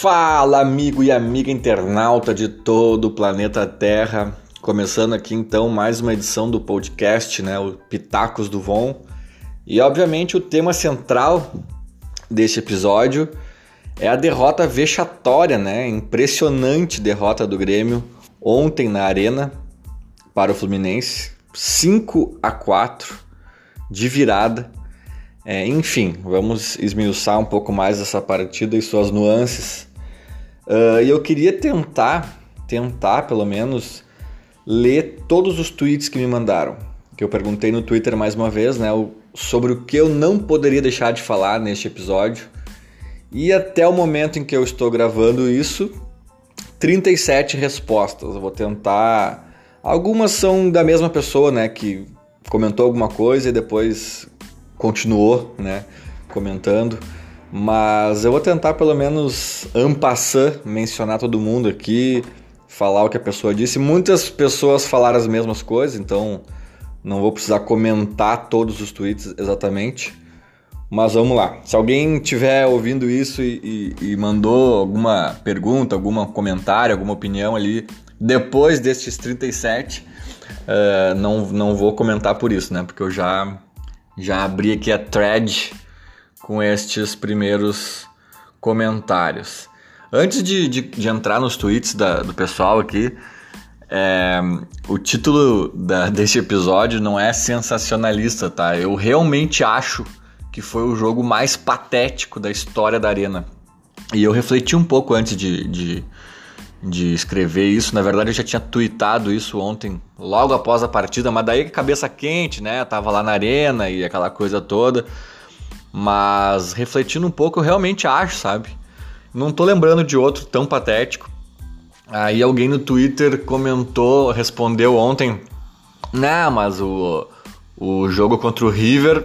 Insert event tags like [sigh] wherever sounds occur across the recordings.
Fala, amigo e amiga internauta de todo o planeta Terra. Começando aqui então mais uma edição do podcast, né, o Pitacos do Von. E obviamente o tema central deste episódio é a derrota vexatória, né? Impressionante derrota do Grêmio ontem na Arena para o Fluminense, 5 a 4 de virada. É, enfim, vamos esmiuçar um pouco mais essa partida e suas nuances. Uh, e eu queria tentar, tentar pelo menos, ler todos os tweets que me mandaram. Que eu perguntei no Twitter mais uma vez, né? Sobre o que eu não poderia deixar de falar neste episódio. E até o momento em que eu estou gravando isso, 37 respostas. Eu vou tentar. Algumas são da mesma pessoa, né? Que comentou alguma coisa e depois continuou, né? Comentando. Mas eu vou tentar pelo menos ampassar, mencionar todo mundo aqui, falar o que a pessoa disse. Muitas pessoas falaram as mesmas coisas, então não vou precisar comentar todos os tweets exatamente. Mas vamos lá. Se alguém tiver ouvindo isso e, e, e mandou alguma pergunta, algum comentário, alguma opinião ali depois destes 37, uh, não, não vou comentar por isso, né? Porque eu já, já abri aqui a thread com estes primeiros comentários. Antes de, de, de entrar nos tweets da, do pessoal aqui, é, o título da, [laughs] deste episódio não é sensacionalista, tá? Eu realmente acho que foi o jogo mais patético da história da Arena. E eu refleti um pouco antes de, de, de escrever isso. Na verdade, eu já tinha tweetado isso ontem, logo após a partida, mas daí cabeça quente, né? tava lá na Arena e aquela coisa toda. Mas refletindo um pouco, eu realmente acho, sabe? Não tô lembrando de outro tão patético. Aí alguém no Twitter comentou, respondeu ontem: Não, mas o, o jogo contra o River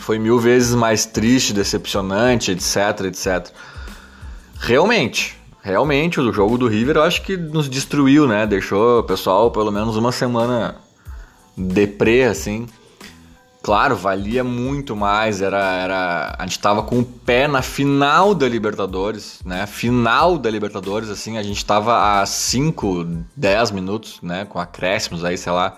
foi mil vezes mais triste, decepcionante, etc, etc. Realmente, realmente, o jogo do River eu acho que nos destruiu, né? Deixou o pessoal pelo menos uma semana deprê, assim. Claro, valia muito mais, era, era a gente tava com o pé na final da Libertadores, né? Final da Libertadores, assim, a gente tava a 5, 10 minutos, né? Com acréscimos aí, sei lá,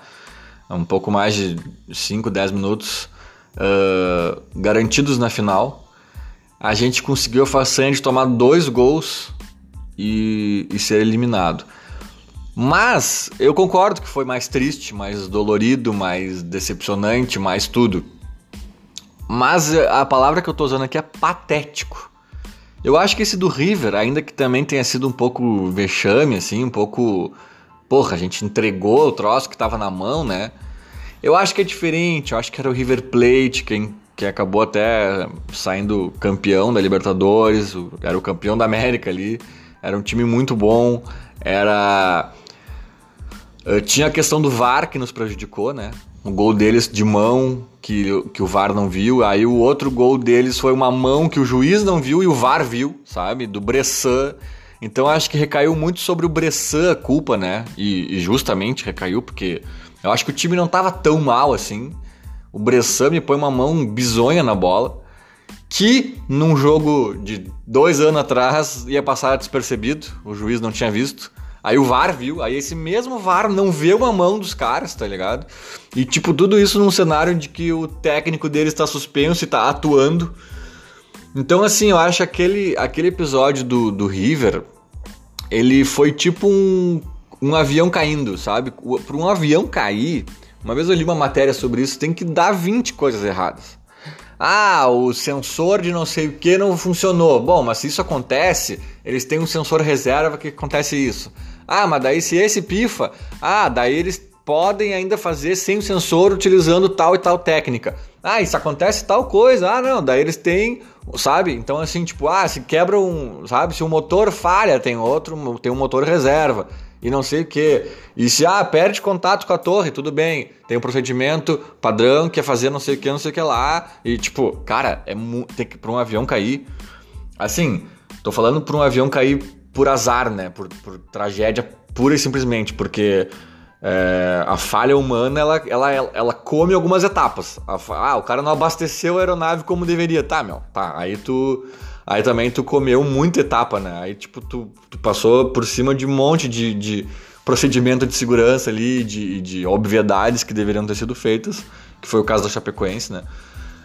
um pouco mais de 5, 10 minutos uh, garantidos na final. A gente conseguiu a façanha de tomar dois gols e, e ser eliminado. Mas eu concordo que foi mais triste, mais dolorido, mais decepcionante, mais tudo. Mas a palavra que eu tô usando aqui é patético. Eu acho que esse do River, ainda que também tenha sido um pouco vexame, assim, um pouco. Porra, a gente entregou o troço que tava na mão, né? Eu acho que é diferente, eu acho que era o River Plate quem, que acabou até saindo campeão da Libertadores, era o campeão da América ali. Era um time muito bom, era Uh, tinha a questão do VAR que nos prejudicou, né? Um gol deles de mão que, que o VAR não viu. Aí o outro gol deles foi uma mão que o juiz não viu e o VAR viu, sabe? Do Bressan. Então acho que recaiu muito sobre o Bressan a culpa, né? E, e, justamente recaiu porque eu acho que o time não tava tão mal assim. O Bressan me põe uma mão bizonha na bola. Que num jogo de dois anos atrás ia passar despercebido, o juiz não tinha visto. Aí o VAR viu, aí esse mesmo VAR não vê uma mão dos caras, tá ligado? E tipo, tudo isso num cenário de que o técnico deles tá suspenso e tá atuando. Então, assim, eu acho aquele, aquele episódio do, do River, ele foi tipo um, um avião caindo, sabe? Para um avião cair, uma vez eu li uma matéria sobre isso, tem que dar 20 coisas erradas. Ah, o sensor de não sei o que não funcionou. Bom, mas se isso acontece, eles têm um sensor reserva que acontece isso. Ah, mas daí se esse pifa, ah, daí eles podem ainda fazer sem o sensor utilizando tal e tal técnica. Ah, isso acontece tal coisa. Ah, não, daí eles têm, sabe? Então assim, tipo, ah, se quebra um, sabe? Se um motor falha, tem outro, tem um motor reserva e não sei o que. E se ah, perde contato com a torre, tudo bem. Tem um procedimento padrão que é fazer não sei o que, não sei o que lá. E tipo, cara, é tem que para um avião cair. Assim, tô falando para um avião cair por azar, né? Por, por tragédia pura e simplesmente, porque é, a falha humana ela, ela, ela come algumas etapas. ah, o cara não abasteceu a aeronave como deveria. Tá, meu, tá. Aí tu, Aí também tu comeu muita etapa, né? Aí, tipo, tu, tu passou por cima de um monte de, de procedimento de segurança ali, de, de obviedades que deveriam ter sido feitas, que foi o caso da Chapecoense, né?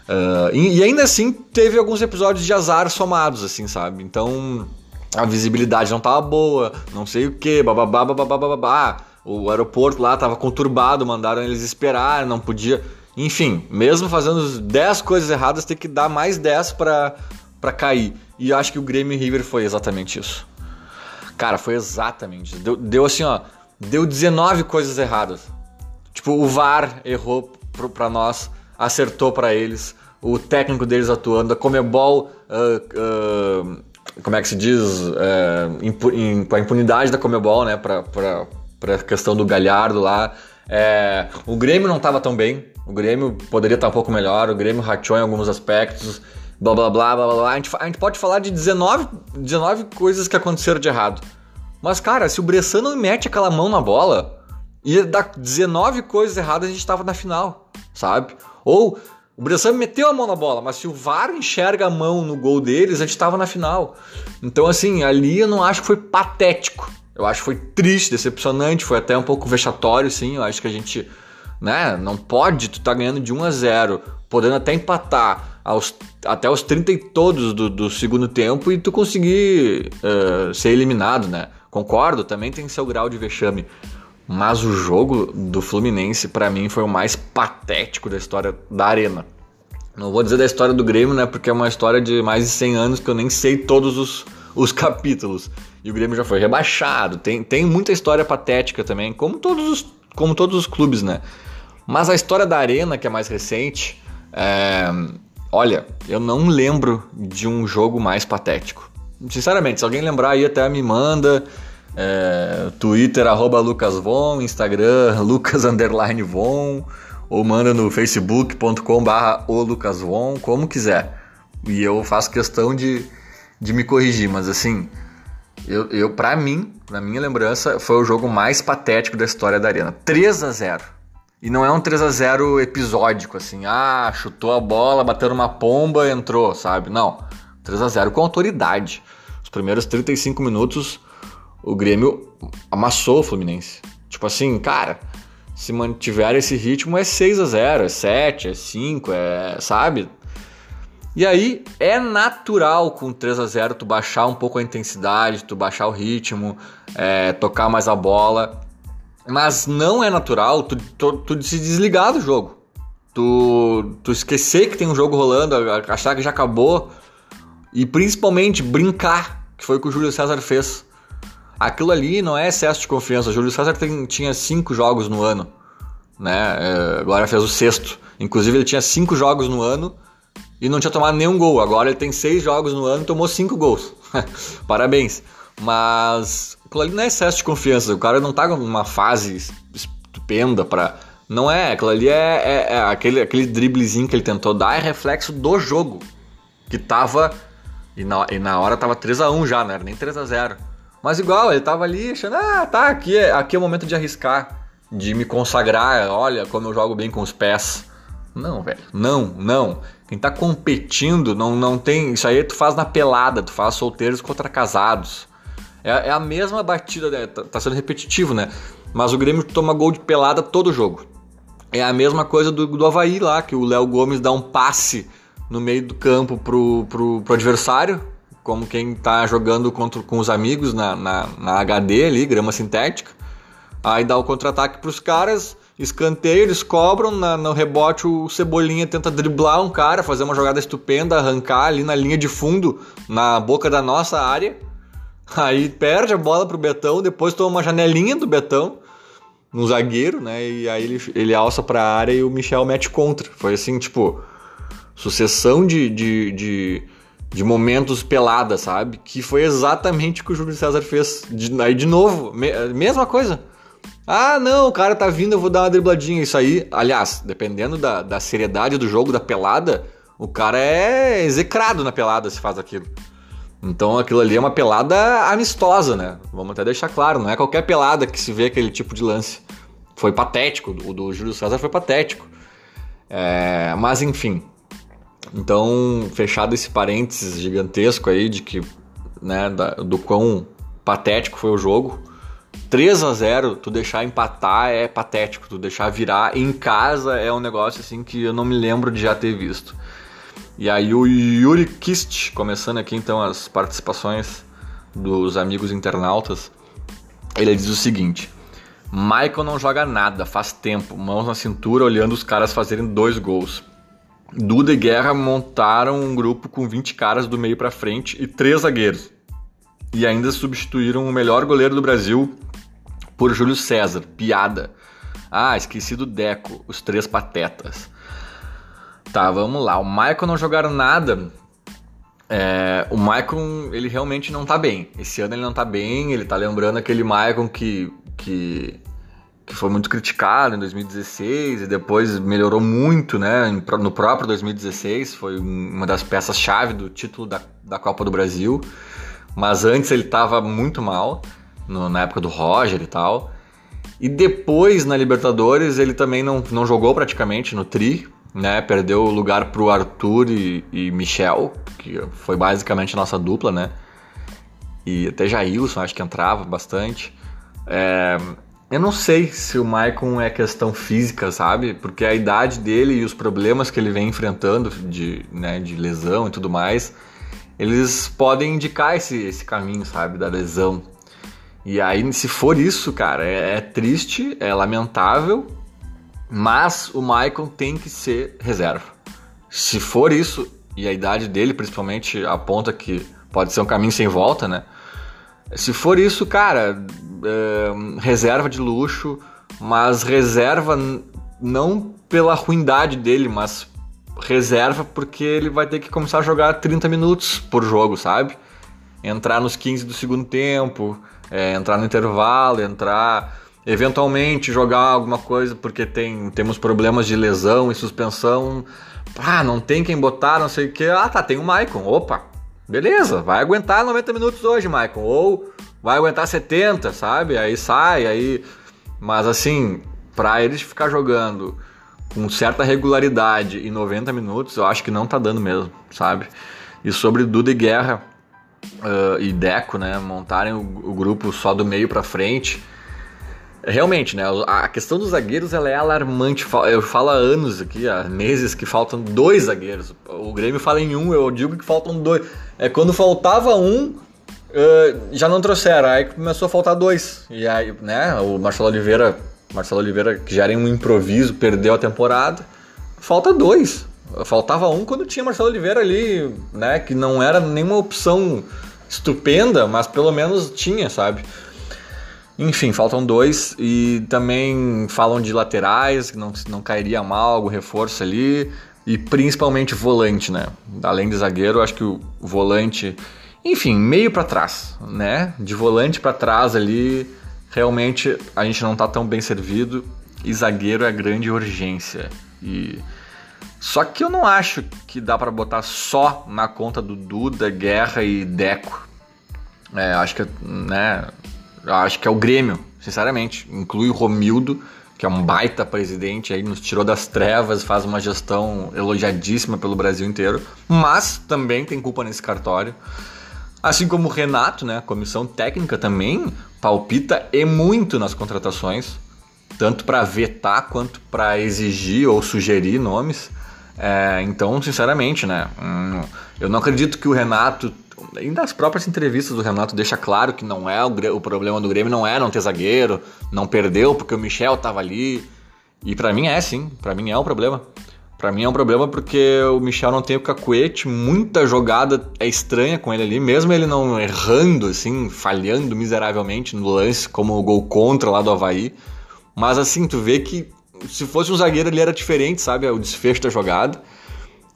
Uh, e, e, ainda assim teve alguns episódios de azar somados, assim, sabe? Então a visibilidade não tava boa, não sei o que, bababá, bababá, bababá. O aeroporto lá tava conturbado, mandaram eles esperar, não podia. Enfim, mesmo fazendo 10 coisas erradas, tem que dar mais 10 para para cair. E acho que o Grêmio River foi exatamente isso. Cara, foi exatamente. Deu, deu assim, ó. Deu 19 coisas erradas. Tipo, o VAR errou para nós, acertou para eles. O técnico deles atuando, a Comebol. Uh, uh, como é que se diz? Uh, impu, in, com a impunidade da Comebol, né? Pra, pra, pra questão do Galhardo lá. É, o Grêmio não estava tão bem. O Grêmio poderia estar um pouco melhor. O Grêmio rachou em alguns aspectos blá blá blá blá blá. A gente, a gente pode falar de 19, 19 coisas que aconteceram de errado. Mas, cara, se o Bressano mete aquela mão na bola, ia dar 19 coisas erradas a gente tava na final, sabe? Ou o Bressano meteu a mão na bola, mas se o VAR enxerga a mão no gol deles, a gente tava na final. Então, assim, ali eu não acho que foi patético. Eu acho que foi triste, decepcionante, foi até um pouco vexatório, sim. Eu acho que a gente, né, não pode, tu tá ganhando de 1 a 0, podendo até empatar aos, até os 30 e todos do, do segundo tempo e tu conseguir uh, ser eliminado, né? Concordo, também tem seu grau de vexame. Mas o jogo do Fluminense, para mim, foi o mais patético da história da Arena. Não vou dizer da história do Grêmio, né? Porque é uma história de mais de 100 anos que eu nem sei todos os, os [laughs] capítulos. E o Grêmio já foi rebaixado. Tem, tem muita história patética também, como todos os, como todos os clubes, né? Mas a história da Arena, que é mais recente, é, Olha, eu não lembro de um jogo mais patético. Sinceramente, se alguém lembrar aí até me manda. É, Twitter, arroba LucasVon, Instagram, [laughs] Lucas Von, ou manda no facebook.com barra o como quiser. E eu faço questão de, de me corrigir, mas assim, eu, eu para mim, na minha lembrança, foi o jogo mais patético da história da Arena. 3 a 0 e não é um 3 a 0 episódico, assim, ah, chutou a bola, bateu numa pomba, entrou, sabe? Não. 3 a 0 com autoridade. Os primeiros 35 minutos, o Grêmio amassou o Fluminense. Tipo assim, cara, se mantiver esse ritmo é 6 a 0 é 7, é 5, é. sabe? E aí é natural com 3 a 0 tu baixar um pouco a intensidade, tu baixar o ritmo, é, tocar mais a bola. Mas não é natural tu, tu, tu se desligar do jogo. Tu, tu esquecer que tem um jogo rolando, achar que já acabou. E principalmente brincar, que foi o que o Júlio César fez. Aquilo ali não é excesso de confiança. O Júlio César tem, tinha cinco jogos no ano. Né? É, agora fez o sexto. Inclusive ele tinha cinco jogos no ano e não tinha tomado nenhum gol. Agora ele tem seis jogos no ano e tomou cinco gols. [laughs] Parabéns. Mas aquilo ali não é excesso de confiança. O cara não tá numa fase estupenda para Não é, aquilo ali é, é, é, aquele, aquele driblezinho que ele tentou dar é reflexo do jogo. Que tava. E na, e na hora tava 3x1 já, não era nem 3x0. Mas igual, ele tava ali achando, ah, tá, aqui é, aqui é o momento de arriscar, de me consagrar, olha como eu jogo bem com os pés. Não, velho, não, não. Quem tá competindo não, não tem. Isso aí tu faz na pelada, tu faz solteiros contra casados. É, é a mesma batida, né? tá, tá sendo repetitivo, né? Mas o Grêmio toma gol de pelada todo jogo. É a mesma coisa do, do Havaí lá, que o Léo Gomes dá um passe no meio do campo pro, pro, pro adversário, como quem tá jogando contra, com os amigos na, na, na HD ali, grama sintética. Aí dá o contra-ataque pros caras, escanteio, eles cobram, na, no rebote o Cebolinha tenta driblar um cara, fazer uma jogada estupenda, arrancar ali na linha de fundo, na boca da nossa área. Aí perde a bola pro Betão, depois toma uma janelinha do Betão no zagueiro, né? E aí ele, ele alça pra área e o Michel mete contra. Foi assim, tipo, sucessão de, de, de, de momentos pelada, sabe? Que foi exatamente o que o Júlio César fez. De, aí de novo, me, mesma coisa. Ah, não, o cara tá vindo, eu vou dar uma dribladinha. Isso aí, aliás, dependendo da, da seriedade do jogo, da pelada, o cara é execrado na pelada se faz aquilo. Então aquilo ali é uma pelada amistosa, né? Vamos até deixar claro, não é qualquer pelada que se vê aquele tipo de lance. Foi patético, o do Júlio César foi patético. É, mas enfim, Então, fechado esse parênteses gigantesco aí de que, né, da, do quão patético foi o jogo. 3 a 0 tu deixar empatar é patético, tu deixar virar em casa é um negócio assim que eu não me lembro de já ter visto. E aí o Yuri Kist, começando aqui então as participações dos amigos internautas, ele diz o seguinte: Michael não joga nada, faz tempo, mãos na cintura, olhando os caras fazerem dois gols. Duda e Guerra montaram um grupo com 20 caras do meio para frente e três zagueiros. E ainda substituíram o melhor goleiro do Brasil por Júlio César. Piada. Ah, esqueci do Deco, os três patetas. Tá, vamos lá. O Michael não jogaram nada. É, o Michael, ele realmente não tá bem. Esse ano ele não tá bem. Ele tá lembrando aquele Michael que, que que foi muito criticado em 2016 e depois melhorou muito, né? No próprio 2016, foi uma das peças-chave do título da, da Copa do Brasil. Mas antes ele estava muito mal, no, na época do Roger e tal. E depois na Libertadores ele também não, não jogou praticamente no Tri, né? Perdeu o lugar pro Arthur e, e Michel, que foi basicamente a nossa dupla, né? E até Jailson acho que entrava bastante. É, eu não sei se o Maicon é questão física, sabe? Porque a idade dele e os problemas que ele vem enfrentando de, né, de lesão e tudo mais, eles podem indicar esse, esse caminho, sabe? Da lesão. E aí, se for isso, cara, é, é triste, é lamentável, mas o Maicon tem que ser reserva. Se for isso, e a idade dele principalmente aponta que pode ser um caminho sem volta, né? Se for isso, cara, é, reserva de luxo, mas reserva não pela ruindade dele, mas reserva porque ele vai ter que começar a jogar 30 minutos por jogo, sabe? Entrar nos 15 do segundo tempo, é, entrar no intervalo, entrar eventualmente jogar alguma coisa porque tem, temos problemas de lesão e suspensão. Ah, não tem quem botar, não sei o que. Ah, tá, tem o Maicon. Opa, beleza, vai aguentar 90 minutos hoje, Maicon. Ou vai aguentar 70, sabe? Aí sai, aí. Mas assim, pra eles ficar jogando com certa regularidade em 90 minutos, eu acho que não tá dando mesmo, sabe? E sobre Duda e Guerra uh, e Deco, né, montarem o, o grupo só do meio para frente, realmente, né, a questão dos zagueiros ela é alarmante. Eu falo há anos aqui, há meses que faltam dois zagueiros. O Grêmio fala em um, eu digo que faltam dois. É quando faltava um, uh, já não trouxeram, aí começou a faltar dois. E aí, né, o Marcelo Oliveira, Marcelo Oliveira, que já era um improviso, perdeu a temporada. Falta dois. Faltava um quando tinha Marcelo Oliveira ali, né, que não era nenhuma opção estupenda, mas pelo menos tinha, sabe? Enfim, faltam dois e também falam de laterais, que não, não cairia mal, algum reforço ali, e principalmente volante, né? Além de zagueiro, acho que o volante enfim, meio para trás, né? De volante para trás ali, realmente a gente não tá tão bem servido e zagueiro é grande urgência. E só que eu não acho que dá para botar só na conta do Duda, Guerra e Deco. É, acho que, né? Acho que é o Grêmio, sinceramente. Inclui o Romildo, que é um baita presidente, aí nos tirou das trevas, faz uma gestão elogiadíssima pelo Brasil inteiro, mas também tem culpa nesse cartório. Assim como o Renato, né, a comissão técnica também palpita e muito nas contratações, tanto para vetar quanto para exigir ou sugerir nomes. É, então, sinceramente, né, hum, eu não acredito que o Renato, ainda as próprias entrevistas do Renato deixa claro que não é o, o problema do Grêmio não é não ter zagueiro, não perdeu porque o Michel estava ali. E para mim é sim, para mim é um problema. Para mim é um problema porque o Michel não tem o cacuete, muita jogada é estranha com ele ali, mesmo ele não errando, assim, falhando miseravelmente no lance, como o gol contra lá do Havaí. Mas assim, tu vê que se fosse um zagueiro ele era diferente, sabe? O desfecho da jogada.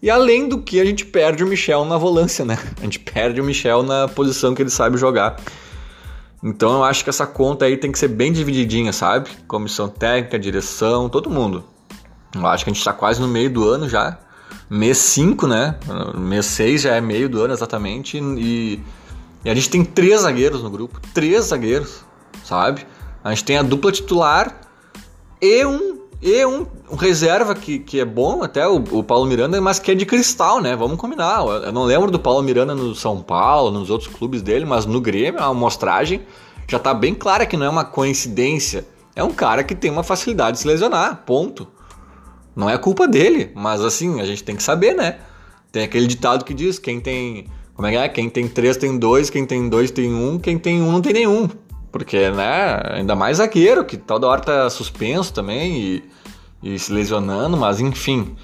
E além do que, a gente perde o Michel na volância, né? A gente perde o Michel na posição que ele sabe jogar. Então eu acho que essa conta aí tem que ser bem divididinha, sabe? Comissão técnica, direção, todo mundo. Eu acho que a gente está quase no meio do ano já. Mês 5, né? Mês 6 já é meio do ano exatamente. E, e a gente tem três zagueiros no grupo. Três zagueiros, sabe? A gente tem a dupla titular e um e um, um, reserva que, que é bom, até o, o, Paulo Miranda, mas que é de cristal, né? Vamos combinar. Eu não lembro do Paulo Miranda no São Paulo, nos outros clubes dele, mas no Grêmio, a amostragem já tá bem clara que não é uma coincidência. É um cara que tem uma facilidade de se lesionar, ponto. Não é culpa dele, mas assim, a gente tem que saber, né? Tem aquele ditado que diz: quem tem. Como é que é? Quem tem três tem dois, quem tem dois tem um, quem tem um não tem nenhum. Porque, né, ainda mais zagueiro, que toda hora tá suspenso também e, e se lesionando, mas enfim.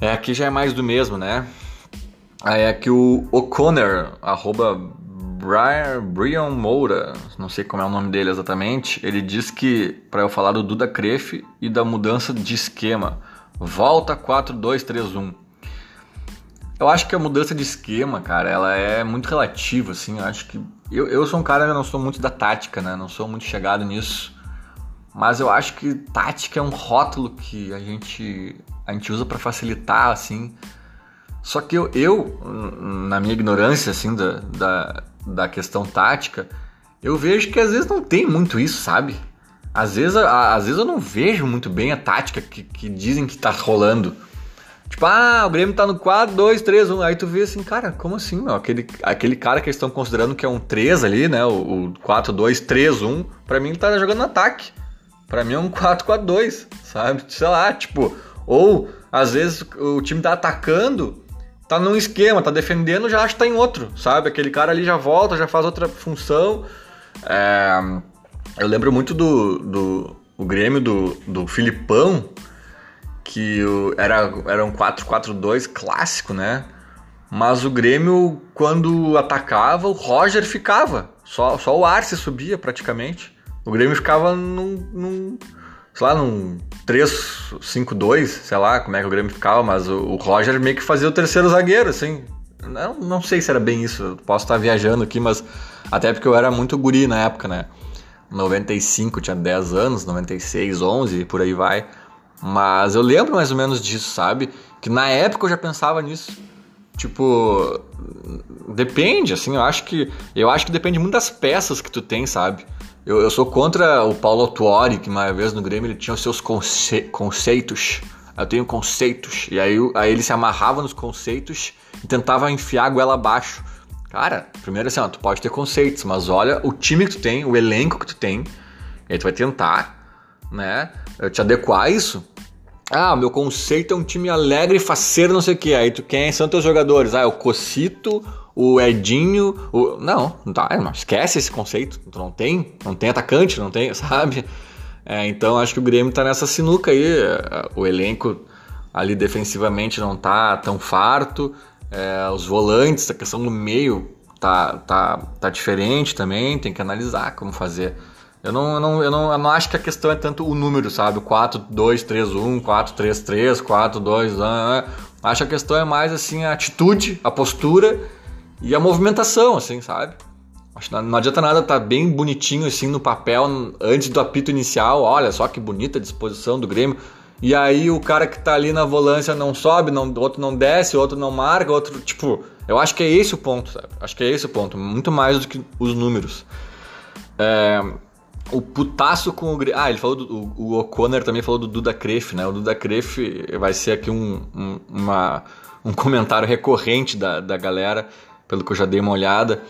É, aqui já é mais do mesmo, né? Aí aqui o O'Connor, arroba Brian, Brian Moura, não sei como é o nome dele exatamente, ele diz que, para eu falar do Duda Crefe e da mudança de esquema, volta 4-2-3-1. Eu acho que a mudança de esquema, cara, ela é muito relativa, assim. Eu acho que. Eu, eu sou um cara que não sou muito da tática, né? Não sou muito chegado nisso. Mas eu acho que tática é um rótulo que a gente, a gente usa para facilitar, assim. Só que eu, eu, na minha ignorância, assim, da, da, da questão tática, eu vejo que às vezes não tem muito isso, sabe? Às vezes, às vezes eu não vejo muito bem a tática que, que dizem que tá rolando. Tipo, ah, o Grêmio tá no 4, 2, 3, 1. Aí tu vê assim, cara, como assim, meu? Aquele, aquele cara que eles estão considerando que é um 3 ali, né? O, o 4, 2, 3, 1. Pra mim ele tá jogando no ataque. Pra mim é um 4, 4, 2, sabe? Sei lá, tipo. Ou, às vezes, o time tá atacando, tá num esquema, tá defendendo, já acha que tá em outro, sabe? Aquele cara ali já volta, já faz outra função. É, eu lembro muito do, do o Grêmio do, do Filipão que era, era um 4-4-2 clássico, né? Mas o Grêmio, quando atacava, o Roger ficava. Só, só o Arce subia praticamente. O Grêmio ficava num, num sei lá, num 3-5-2, sei lá como é que o Grêmio ficava, mas o, o, Roger meio que fazia o terceiro zagueiro, assim. Não, não sei se era bem isso, posso estar viajando aqui, mas até porque eu era muito guri na época, né? 95, tinha 10 anos, 96, 11, por aí vai. Mas eu lembro mais ou menos disso, sabe? Que na época eu já pensava nisso. Tipo, depende, assim, eu acho que eu acho que depende muito das peças que tu tem, sabe? Eu, eu sou contra o Paulo Tuori, que uma vez no Grêmio ele tinha os seus conce conceitos. Eu tenho conceitos. E aí, aí ele se amarrava nos conceitos e tentava enfiar a goela abaixo. Cara, primeiro assim, ó, tu pode ter conceitos, mas olha o time que tu tem, o elenco que tu tem, e aí tu vai tentar né? Te adequar a isso. Ah, meu conceito é um time alegre, faceiro, não sei o que. Aí tu quem são teus jogadores? Ah, é o Cocito, o Edinho, o. Não, não tá, irmão. Esquece esse conceito. Tu não tem, não tem atacante, não tem, [laughs] sabe? É, então acho que o Grêmio tá nessa sinuca aí. O elenco ali defensivamente não tá tão farto. É, os volantes, a questão do meio tá, tá, tá diferente também. Tem que analisar como fazer. Eu não, eu não, eu, não, eu não acho que a questão é tanto o número, sabe? 4, 2, 3, 1, 4, 3, 3, 4, 2, 1. Acho que a questão é mais assim a atitude, a postura e a movimentação, assim, sabe? Acho não, não adianta nada estar tá bem bonitinho assim no papel antes do apito inicial. Olha só que bonita a disposição do Grêmio. E aí o cara que tá ali na volância não sobe, não, outro não desce, outro não marca, outro. Tipo, eu acho que é esse o ponto, sabe? Acho que é esse o ponto. Muito mais do que os números. É, o putaço com o. Ah, ele falou do. O O'Connor também falou do Duda Cref, né? O Duda Cref vai ser aqui um, um, uma, um comentário recorrente da, da galera, pelo que eu já dei uma olhada.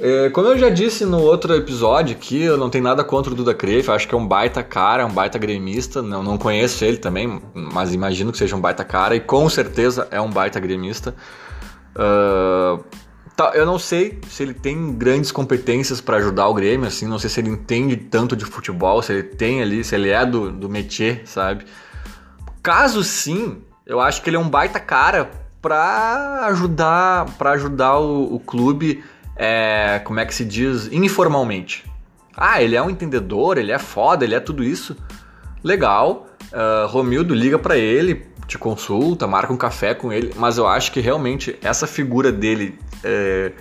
É, como eu já disse no outro episódio aqui, eu não tenho nada contra o Duda Cref, acho que é um baita cara, um baita gremista. Não, não conheço ele também, mas imagino que seja um baita cara e com certeza é um baita gremista. Uh, Tá, eu não sei se ele tem grandes competências para ajudar o Grêmio, assim, não sei se ele entende tanto de futebol, se ele tem ali, se ele é do, do métier, sabe? Caso sim, eu acho que ele é um baita cara para ajudar, para ajudar o, o clube, é, como é que se diz, informalmente. Ah, ele é um entendedor, ele é foda, ele é tudo isso. Legal. Uh, Romildo liga para ele, te consulta, marca um café com ele, mas eu acho que realmente essa figura dele é,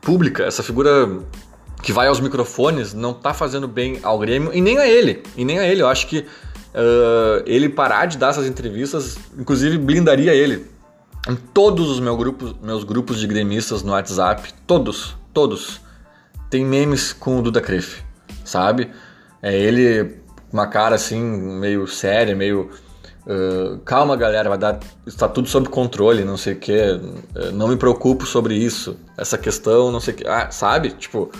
pública, essa figura que vai aos microfones, não tá fazendo bem ao Grêmio e nem a ele. E nem a ele. Eu acho que uh, ele parar de dar essas entrevistas, inclusive blindaria ele. Em todos os meus grupos, meus grupos de gremistas no WhatsApp, todos, todos, tem memes com o Duda Cref, sabe? É ele uma cara assim, meio séria, meio. Uh, calma, galera, vai dar. Está tudo sob controle, não sei o que. Uh, não me preocupo sobre isso. Essa questão, não sei o que. Ah, sabe? Tipo.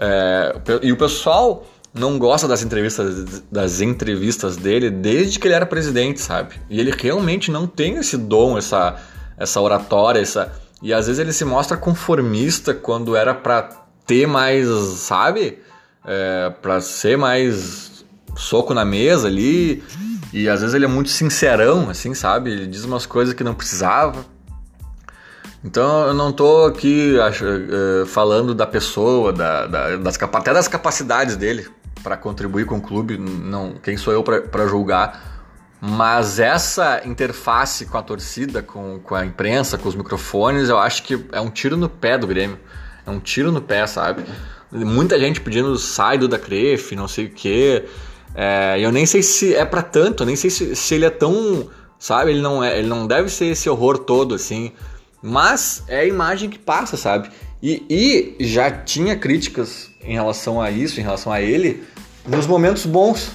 É, e o pessoal não gosta das entrevistas, das entrevistas dele desde que ele era presidente, sabe? E ele realmente não tem esse dom, essa, essa oratória, essa. E às vezes ele se mostra conformista quando era para ter mais, sabe? É, para ser mais soco na mesa ali. E às vezes ele é muito sincerão, assim, sabe? Ele diz umas coisas que não precisava. Então eu não tô aqui acho, uh, falando da pessoa, da, da, das, até das capacidades dele para contribuir com o clube, não, quem sou eu para julgar. Mas essa interface com a torcida, com, com a imprensa, com os microfones, eu acho que é um tiro no pé do Grêmio. É um tiro no pé, sabe? Muita gente pedindo sai do da Cref, não sei o quê. É, eu nem sei se é para tanto, nem sei se, se ele é tão. Sabe? Ele não, é, ele não deve ser esse horror todo, assim. Mas é a imagem que passa, sabe? E, e já tinha críticas em relação a isso, em relação a ele, nos momentos bons,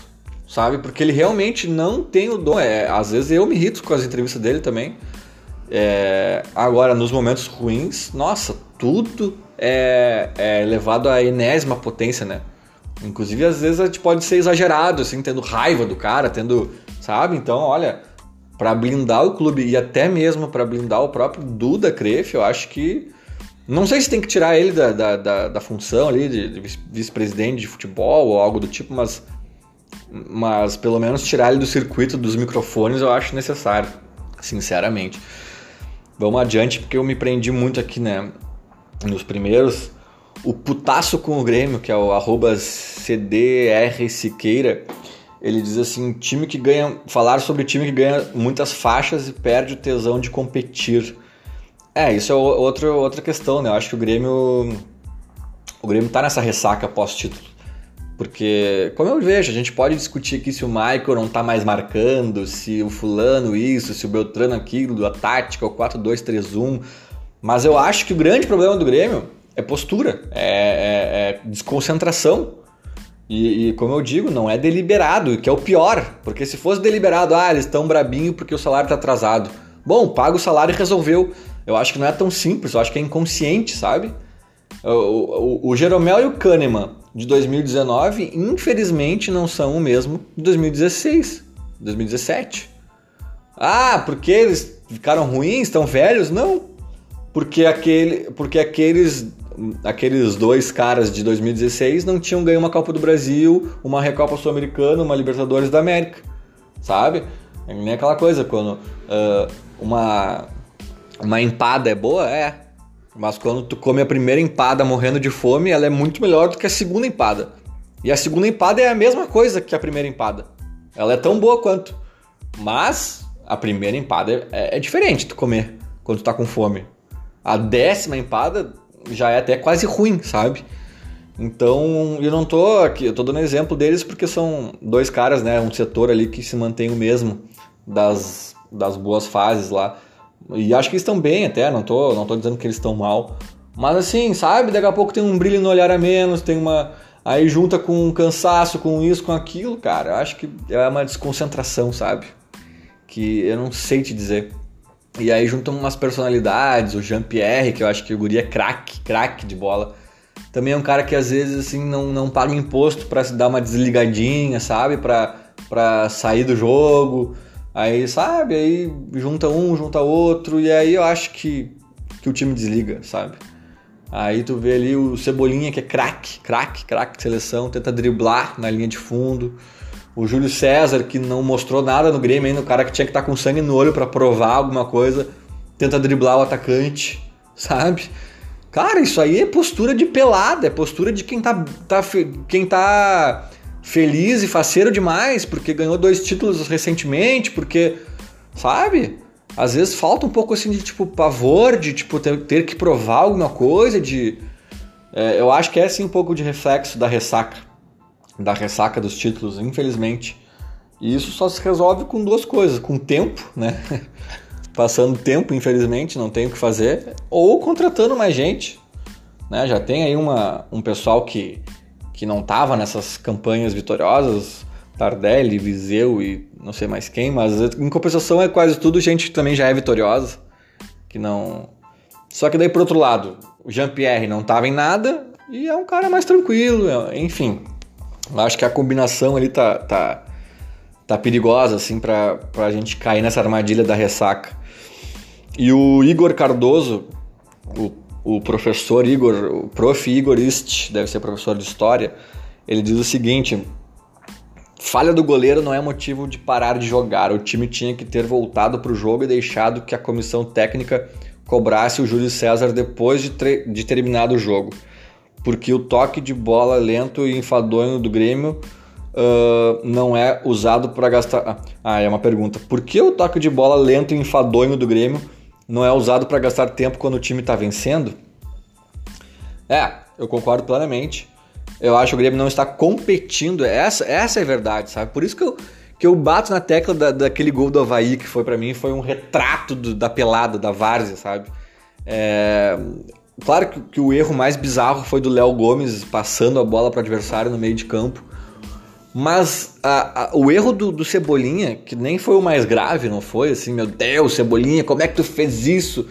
sabe? Porque ele realmente não tem o dom. É, às vezes eu me irrito com as entrevistas dele também. É, agora, nos momentos ruins, nossa, tudo é, é levado à enésima potência, né? Inclusive, às vezes a gente pode ser exagerado, assim, tendo raiva do cara, tendo, sabe? Então, olha, para blindar o clube e até mesmo para blindar o próprio Duda Cref, eu acho que não sei se tem que tirar ele da, da, da, da função ali de, de vice-presidente de futebol ou algo do tipo, mas, mas pelo menos tirar ele do circuito dos microfones eu acho necessário, sinceramente. Vamos adiante, porque eu me prendi muito aqui, né? Nos primeiros. O putaço com o Grêmio, que é o arroba CDR Siqueira, ele diz assim: time que ganha. Falar sobre time que ganha muitas faixas e perde o tesão de competir. É, isso é outro, outra questão, né? Eu acho que o Grêmio. O Grêmio tá nessa ressaca pós-título. Porque, como eu vejo, a gente pode discutir aqui se o Michael não tá mais marcando, se o fulano isso, se o Beltrano aquilo, a tática, o 4-2-3-1. Mas eu acho que o grande problema do Grêmio é postura, é, é, é desconcentração. E, e, como eu digo, não é deliberado, que é o pior. Porque se fosse deliberado, ah, eles estão brabinho porque o salário tá atrasado. Bom, paga o salário e resolveu. Eu acho que não é tão simples, eu acho que é inconsciente, sabe? O, o, o Jeromel e o Kahneman de 2019, infelizmente, não são o mesmo de 2016, 2017. Ah, porque eles ficaram ruins, estão velhos? Não. Porque, aquele, porque aqueles, aqueles dois caras de 2016 não tinham ganho uma Copa do Brasil, uma Recopa Sul-Americana, uma Libertadores da América, sabe? É nem aquela coisa, quando uh, uma, uma empada é boa? É. Mas quando tu come a primeira empada morrendo de fome, ela é muito melhor do que a segunda empada. E a segunda empada é a mesma coisa que a primeira empada. Ela é tão boa quanto. Mas a primeira empada é, é diferente tu comer quando tu tá com fome. A décima empada já é até quase ruim, sabe? Então, eu não tô aqui, eu tô dando exemplo deles porque são dois caras, né, um setor ali que se mantém o mesmo das, das boas fases lá. E acho que eles estão bem até, não tô, não tô dizendo que eles estão mal. Mas assim, sabe? Daqui a pouco tem um brilho no olhar a menos, tem uma. Aí junta com um cansaço, com isso, com aquilo, cara. Eu acho que é uma desconcentração, sabe? Que eu não sei te dizer. E aí juntam umas personalidades, o Jean-Pierre, que eu acho que o guri é craque, craque de bola. Também é um cara que às vezes assim não, não paga imposto para se dar uma desligadinha, sabe? Pra, sair do jogo. Aí, sabe, aí junta um, junta outro, e aí eu acho que, que o time desliga, sabe? Aí tu vê ali o Cebolinha, que é craque, craque, craque de seleção, tenta driblar na linha de fundo. O Júlio César, que não mostrou nada no Grêmio ainda, o cara que tinha que estar tá com sangue no olho para provar alguma coisa, tenta driblar o atacante, sabe? Cara, isso aí é postura de pelada, é postura de quem tá, tá, quem tá feliz e faceiro demais porque ganhou dois títulos recentemente, porque, sabe? Às vezes falta um pouco assim de tipo pavor, de tipo ter, ter que provar alguma coisa, de. É, eu acho que é assim um pouco de reflexo da ressaca, da ressaca dos títulos, infelizmente. E isso só se resolve com duas coisas: com tempo, né? [laughs] Passando tempo, infelizmente, não tem o que fazer, ou contratando mais gente. Né? Já tem aí uma, um pessoal que que não estava nessas campanhas vitoriosas, Tardelli, Viseu e não sei mais quem, mas em compensação é quase tudo gente que também já é vitoriosa, que não... Só que daí, por outro lado, o Jean-Pierre não tava em nada e é um cara mais tranquilo, é, enfim. Acho que a combinação ali tá, tá, tá perigosa, assim, pra, pra gente cair nessa armadilha da ressaca. E o Igor Cardoso, o, o professor Igor, o prof. Igor Ist, deve ser professor de história, ele diz o seguinte: falha do goleiro não é motivo de parar de jogar. O time tinha que ter voltado para o jogo e deixado que a comissão técnica cobrasse o Júlio César depois de, de terminado o jogo. Porque o toque de bola lento e enfadonho do Grêmio uh, não é usado para gastar. Ah, é uma pergunta. Por que o toque de bola lento e enfadonho do Grêmio não é usado para gastar tempo quando o time está vencendo? É, eu concordo plenamente. Eu acho que o Grêmio não está competindo. Essa, essa é a verdade, sabe? Por isso que eu, que eu bato na tecla da, daquele gol do Havaí, que foi para mim, foi um retrato do, da pelada, da várzea, sabe? É, claro que, que, o erro mais bizarro foi do Léo Gomes passando a bola para o adversário no meio de campo. Mas a, a, o erro do, do, Cebolinha, que nem foi o mais grave, não foi? Assim, meu Deus, Cebolinha, como é que tu fez isso?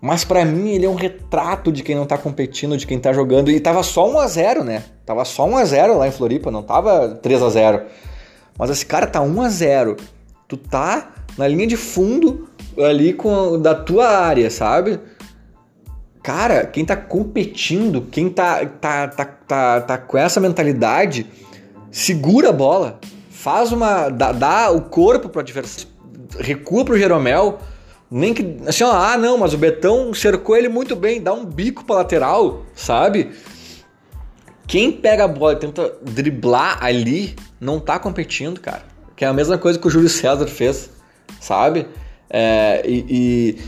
Mas para mim ele é um retrato de quem não tá competindo, de quem tá jogando. E tava só 1 a 0 né? Tava só 1 a 0 lá em Floripa, não tava 3 a 0 Mas esse cara tá 1 a 0 Tu tá na linha de fundo ali com da tua área, sabe? Cara, quem tá competindo, quem tá, tá, tá, tá, tá com essa mentalidade segura a bola, faz uma. dá, dá o corpo pro adversário, recua pro Jeromel. Nem que. Assim, ó, ah, não, mas o Betão cercou ele muito bem, dá um bico pra lateral, sabe? Quem pega a bola e tenta driblar ali não tá competindo, cara. Que é a mesma coisa que o Júlio César fez, sabe? É, e, e,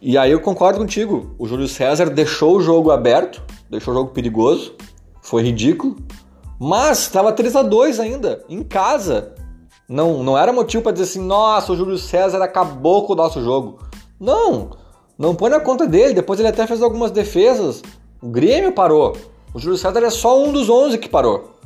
e aí eu concordo contigo. O Júlio César deixou o jogo aberto, deixou o jogo perigoso, foi ridículo, mas estava 3 a 2 ainda, em casa. Não, não era motivo para dizer assim, nossa, o Júlio César acabou com o nosso jogo. Não, não põe na conta dele. Depois ele até fez algumas defesas. O Grêmio parou. O Júlio César é só um dos 11 que parou.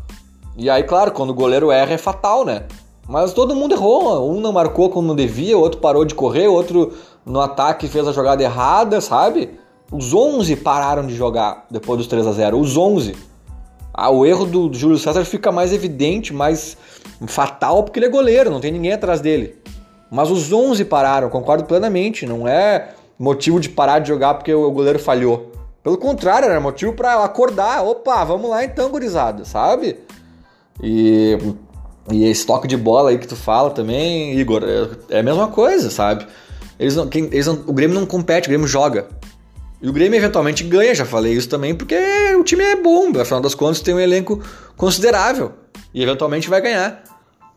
E aí, claro, quando o goleiro erra é fatal, né? Mas todo mundo errou. Um não marcou como não devia, o outro parou de correr, o outro no ataque fez a jogada errada, sabe? Os 11 pararam de jogar depois dos 3 a 0 Os 11. Ah, o erro do, Júlio César fica mais evidente, mais fatal, porque ele é goleiro, não tem ninguém atrás dele. Mas os 11 pararam, concordo plenamente. Não é motivo de parar de jogar porque o goleiro falhou. Pelo contrário, era motivo para acordar. Opa, vamos lá então, gurizada, sabe? E, e esse toque de bola aí que tu fala também, Igor, é, é a mesma coisa, sabe? Eles não, quem, eles não, o Grêmio não compete, o Grêmio joga. E o Grêmio eventualmente ganha, já falei isso também, porque o time é bom, afinal das contas tem um elenco considerável e eventualmente vai ganhar.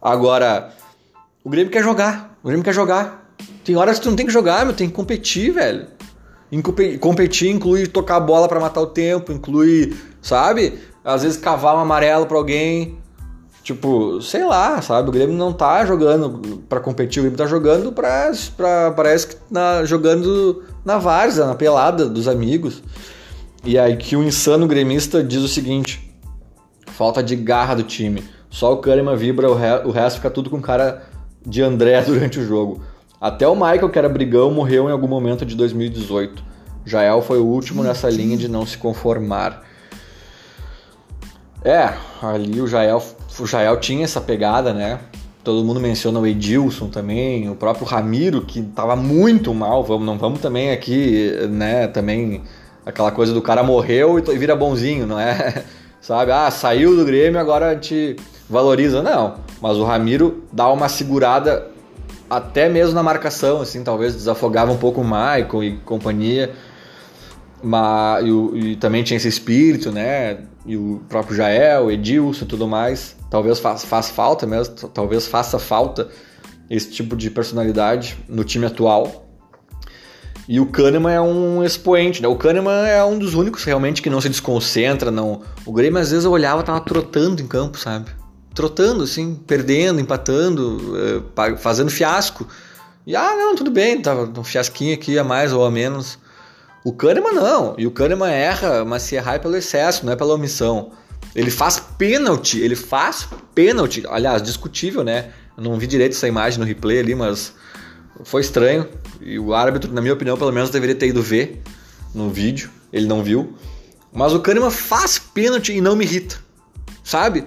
Agora, o Grêmio quer jogar, o Grêmio quer jogar. Tem horas que tu não tem que jogar, meu, tem que competir, velho. Competir inclui tocar a bola para matar o tempo, inclui, sabe? Às vezes cavar um amarelo para alguém, Tipo, sei lá, sabe? O Grêmio não tá jogando para competir, o Grêmio tá jogando pra. pra parece que na, jogando na várzea, na pelada dos amigos. E aí que o insano gremista diz o seguinte: falta de garra do time. Só o Kahneman vibra, o, re, o resto fica tudo com cara de André [laughs] durante o jogo. Até o Michael, que era brigão, morreu em algum momento de 2018. Jael foi o último nessa linha de não se conformar. É, ali o Jael o Jael tinha essa pegada, né? Todo mundo menciona o Edilson também, o próprio Ramiro, que tava muito mal. Vamos, não vamos também aqui, né? Também aquela coisa do cara morreu e vira bonzinho, não é? [laughs] Sabe? Ah, saiu do Grêmio, agora gente valoriza. Não, mas o Ramiro dá uma segurada até mesmo na marcação, assim, talvez desafogava um pouco o Michael e companhia. Mas, e, e, também tinha esse espírito, né? E o próprio Jael, Edilson e tudo mais. Talvez faça faz falta mesmo, talvez faça falta esse tipo de personalidade no time atual. E o Kahneman é um expoente, né? O Kahneman é um dos únicos realmente que não se desconcentra, não. O Grêmio às vezes eu olhava tava trotando em campo, sabe? Trotando assim, perdendo, empatando, eh, fazendo fiasco. E ah, não, tudo bem, tava um fiasquinho aqui a mais ou a menos. O Kahneman não. E o Kahneman erra, mas se errar é pelo excesso, não é pela omissão. Ele faz pênalti, ele faz pênalti. Aliás, discutível, né? Eu não vi direito essa imagem no replay ali, mas foi estranho. E o árbitro, na minha opinião, pelo menos deveria ter ido ver no vídeo. Ele não viu. Mas o Kahneman faz pênalti e não me irrita. Sabe?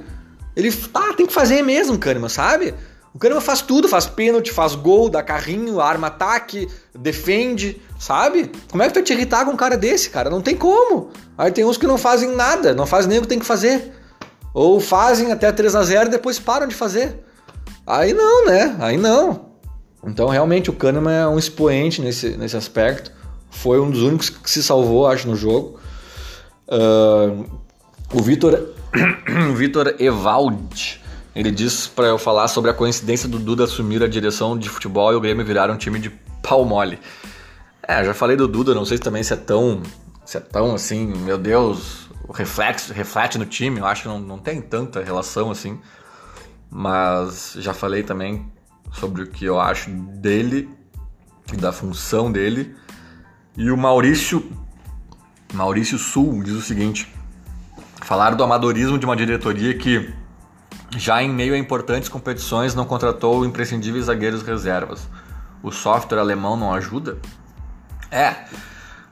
Ele tá, tem que fazer mesmo, Kahneman, sabe? O Kahneman faz tudo, faz pênalti, faz gol, dá carrinho, arma ataque, defende, sabe? Como é que tu vai te irritar com um cara desse, cara? Não tem como. Aí tem uns que não fazem nada, não fazem nem o que tem que fazer. Ou fazem até 3 a 0 e depois param de fazer. Aí não, né? Aí não. Então realmente o Kahneman é um expoente nesse, nesse aspecto. Foi um dos únicos que se salvou, acho, no jogo. Uh, o Vitor [coughs] Vitor Evald ele diz para eu falar sobre a coincidência do Duda assumir a direção de futebol e o Grêmio virar um time de pau mole. É, já falei do Duda, não sei também se é tão, se é tão assim, meu Deus, o reflexo, reflete no time, eu acho que não, não tem tanta relação assim. Mas já falei também sobre o que eu acho dele e da função dele. E o Maurício Maurício Sul diz o seguinte: falar do amadorismo de uma diretoria que já em meio a importantes competições não contratou imprescindíveis zagueiros reservas. O software alemão não ajuda? É,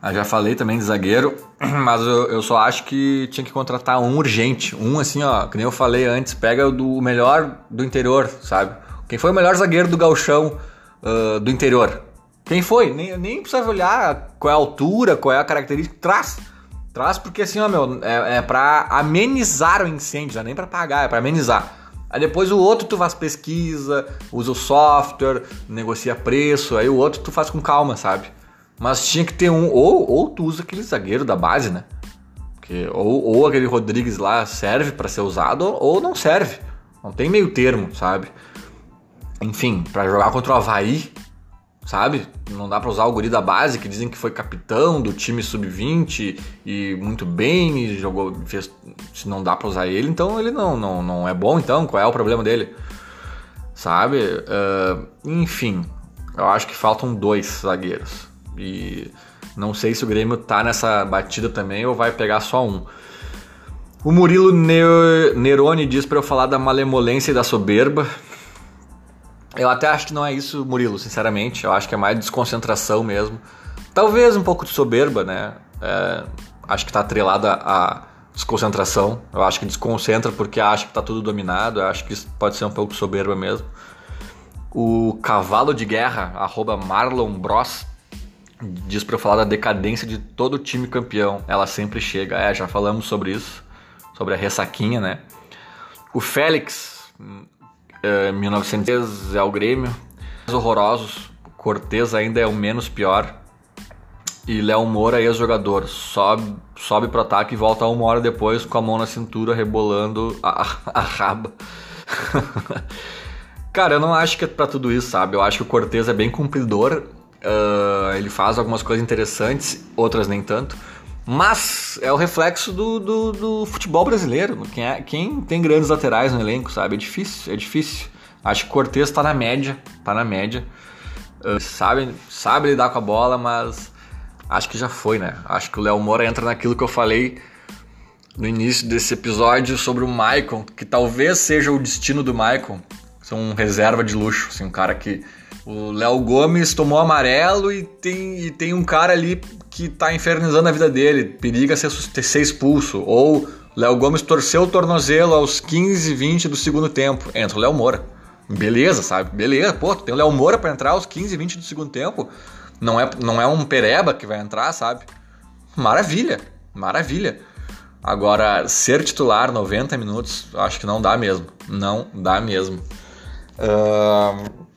eu já falei também de zagueiro, [clears throat] mas eu, eu, só acho que tinha que contratar um urgente. Um assim, ó, que nem eu falei antes, pega o, do, melhor do interior, sabe? Quem foi o melhor zagueiro do galchão uh, do interior? Quem foi? Nem, nem precisa olhar qual é a altura, qual é a característica. Traz. Traz porque assim, ó, meu, é, é pra amenizar o incêndio, não é nem pra pagar, é pra amenizar. Aí depois o outro tu faz pesquisa, usa o software, negocia preço, aí o outro tu faz com calma, sabe? Mas tinha que ter um, ou, ou tu usa aquele zagueiro da base, né? Porque, ou, ou aquele Rodrigues lá serve para ser usado ou não serve. Não tem meio termo, sabe? Enfim, para jogar contra o Havaí, sabe? Não dá para usar o guri da base, que dizem que foi capitão do time sub-20 e muito bem e jogou, fez, se não dá para usar ele, então ele não, não, não é bom, então qual é o problema dele? Sabe? Uh, enfim, eu acho que faltam dois zagueiros. E não sei se o Grêmio tá nessa batida também ou vai pegar só um. O Murilo Neroni diz para eu falar da malemolência e da soberba. Eu até acho que não é isso, Murilo, sinceramente. Eu acho que é mais desconcentração mesmo. Talvez um pouco de soberba, né? É, acho que tá atrelada a desconcentração. Eu acho que desconcentra porque acha que tá tudo dominado. Eu acho que isso pode ser um pouco soberba mesmo. O cavalo de guerra, arroba Marlon Bros, diz para eu falar da decadência de todo time campeão. Ela sempre chega. É, já falamos sobre isso, sobre a ressaquinha, né? O Félix, é, 1900 é o Grêmio. Horrorosos. Cortez ainda é o menos pior. E Léo Moura, ex-jogador, sobe, sobe pro ataque e volta uma hora depois com a mão na cintura, rebolando a, a raba. [laughs] Cara, eu não acho que é pra tudo isso, sabe? Eu acho que o Cortez é bem cumpridor. Uh, ele faz algumas coisas interessantes, outras nem tanto. Mas é o reflexo do, do, do futebol brasileiro. Quem, é, quem, tem grandes laterais no elenco, sabe? É difícil, é difícil. Acho que o Cortez tá na média, tá na média. Uh, sabe, sabe lidar com a bola, mas acho que já foi, né? Acho que o Léo Moura entra naquilo que eu falei no início desse episódio sobre o Maicon, que talvez seja o destino do Maicon. Ser um reserva de luxo, assim, um cara que o Léo Gomes tomou amarelo e tem, e tem um cara ali que tá infernizando a vida dele, periga ser, ser expulso. Ou Léo Gomes torceu o tornozelo aos 15, 20 do segundo tempo. Entra o Léo Moura. Beleza, sabe? Beleza, pô, tem o Léo Moura pra entrar aos 15, 20 do segundo tempo. Não é, não é um pereba que vai entrar, sabe? Maravilha, maravilha. Agora, ser titular 90 minutos, acho que não dá mesmo. Não dá mesmo. Uh,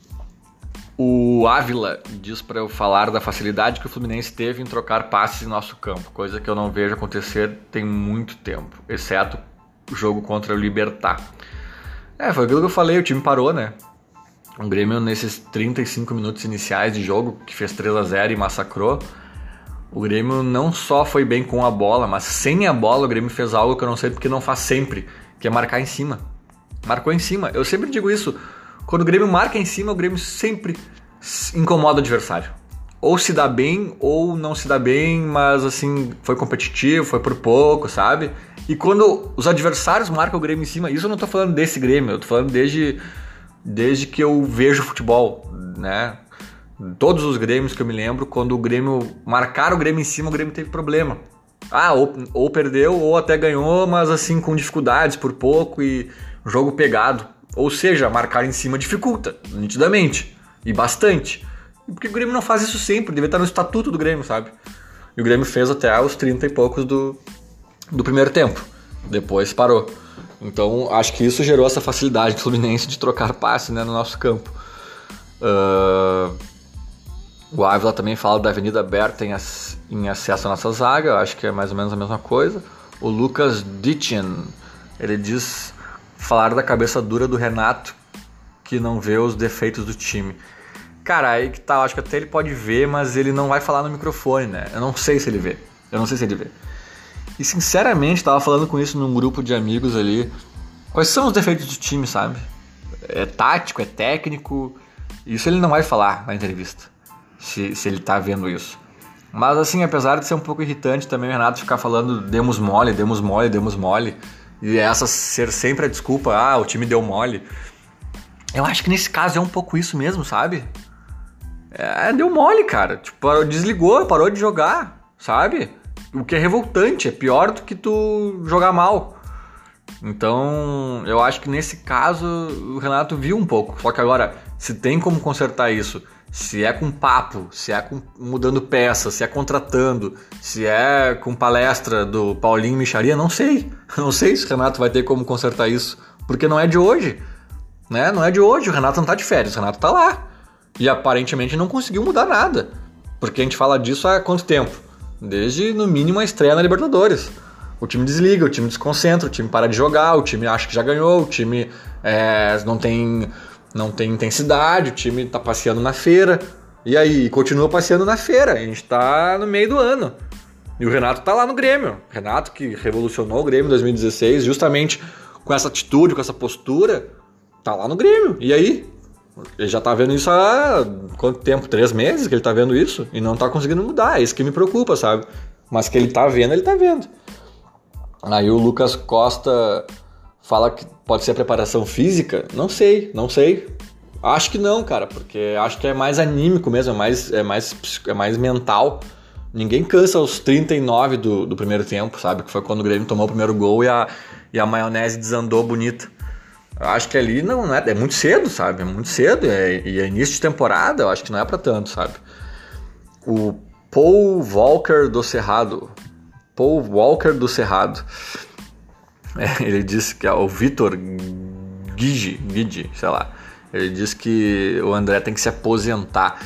o Ávila diz para eu falar da facilidade que o Fluminense teve em trocar passes em nosso campo, coisa que eu não vejo acontecer tem muito tempo, exceto o jogo contra o Libertar. É, foi aquilo que eu falei, o time parou, né? O Grêmio nesses 35 minutos iniciais de jogo, que fez 3 a 0 e massacrou, o Grêmio não só foi bem com a bola, mas sem a bola o Grêmio fez algo que eu não sei porque não faz sempre, que é marcar em cima. Marcou em cima. Eu sempre digo isso, quando o Grêmio marca em cima, o Grêmio sempre incomoda o adversário. Ou se dá bem, ou não se dá bem, mas assim, foi competitivo, foi por pouco, sabe? E quando os adversários marcam o Grêmio em cima, isso eu não tô falando desse Grêmio, eu tô falando desde, desde que eu vejo futebol, né? Todos os Grêmios que eu me lembro, quando o Grêmio marcaram o Grêmio em cima, o Grêmio teve problema. Ah, ou, ou perdeu, ou até ganhou, mas assim com dificuldades por pouco e jogo pegado. Ou seja, marcar em cima dificulta, nitidamente. E bastante. Porque o Grêmio não faz isso sempre, deve estar no estatuto do Grêmio, sabe? E o Grêmio fez até os 30 e poucos do, do primeiro tempo. Depois parou. Então acho que isso gerou essa facilidade do Fluminense de trocar passe né, no nosso campo. Uh, o Ávila também fala da Avenida aberta em, em acesso à nossa zaga, acho que é mais ou menos a mesma coisa. O Lucas Ditchen, ele diz falar da cabeça dura do Renato que não vê os defeitos do time. Cara, aí que tá, acho que até ele pode ver, mas ele não vai falar no microfone, né? Eu não sei se ele vê. Eu não sei se ele vê. E sinceramente, tava falando com isso num grupo de amigos ali. Quais são os defeitos do time, sabe? É tático, é técnico. Isso ele não vai falar na entrevista. Se, se ele tá vendo isso. Mas assim, apesar de ser um pouco irritante também o Renato ficar falando demos mole, demos mole, demos mole. E essa ser sempre a desculpa, ah, o time deu mole. Eu acho que nesse caso é um pouco isso mesmo, sabe? É, deu mole, cara. Tipo, desligou, parou de jogar, sabe? O que é revoltante, é pior do que tu jogar mal. Então, eu acho que nesse caso o Renato viu um pouco. Só que agora, se tem como consertar isso, se é com papo, se é com mudando peça, se é contratando, se é com palestra do Paulinho Micharia, não sei. [laughs] Não sei se o Renato vai ter como consertar isso, porque não é de hoje. Né? Não é de hoje, o Renato não tá de férias, o Renato tá lá. E aparentemente não conseguiu mudar nada. Porque a gente fala disso há quanto tempo? Desde, no mínimo, a estreia na Libertadores. O time desliga, o time desconcentra, o time para de jogar, o time acha que já ganhou, o time é, não, tem, não tem intensidade, o time tá passeando na feira. E aí, continua passeando na feira. A gente tá no meio do ano. E o Renato tá lá no Grêmio. Renato que revolucionou o Grêmio em 2016, justamente com essa atitude, com essa postura, tá lá no Grêmio. E aí? Ele já tá vendo isso há quanto tempo? Três meses que ele tá vendo isso e não tá conseguindo mudar. É isso que me preocupa, sabe? Mas que ele tá vendo, ele tá vendo. Aí o Lucas Costa fala que pode ser preparação física. Não sei, não sei. Acho que não, cara, porque acho que é mais anímico mesmo, é mais, é mais, é mais mental. Ninguém cansa aos 39 do, do primeiro tempo, sabe? Que foi quando o Grêmio tomou o primeiro gol e a, e a maionese desandou bonita. Acho que ali não, não é, é muito cedo, sabe? É muito cedo é, e é início de temporada, eu acho que não é para tanto, sabe? O Paul Walker do Cerrado. Paul Walker do Cerrado. É, ele disse que o Vitor Gigi, Gigi, sei lá. Ele disse que o André tem que se aposentar.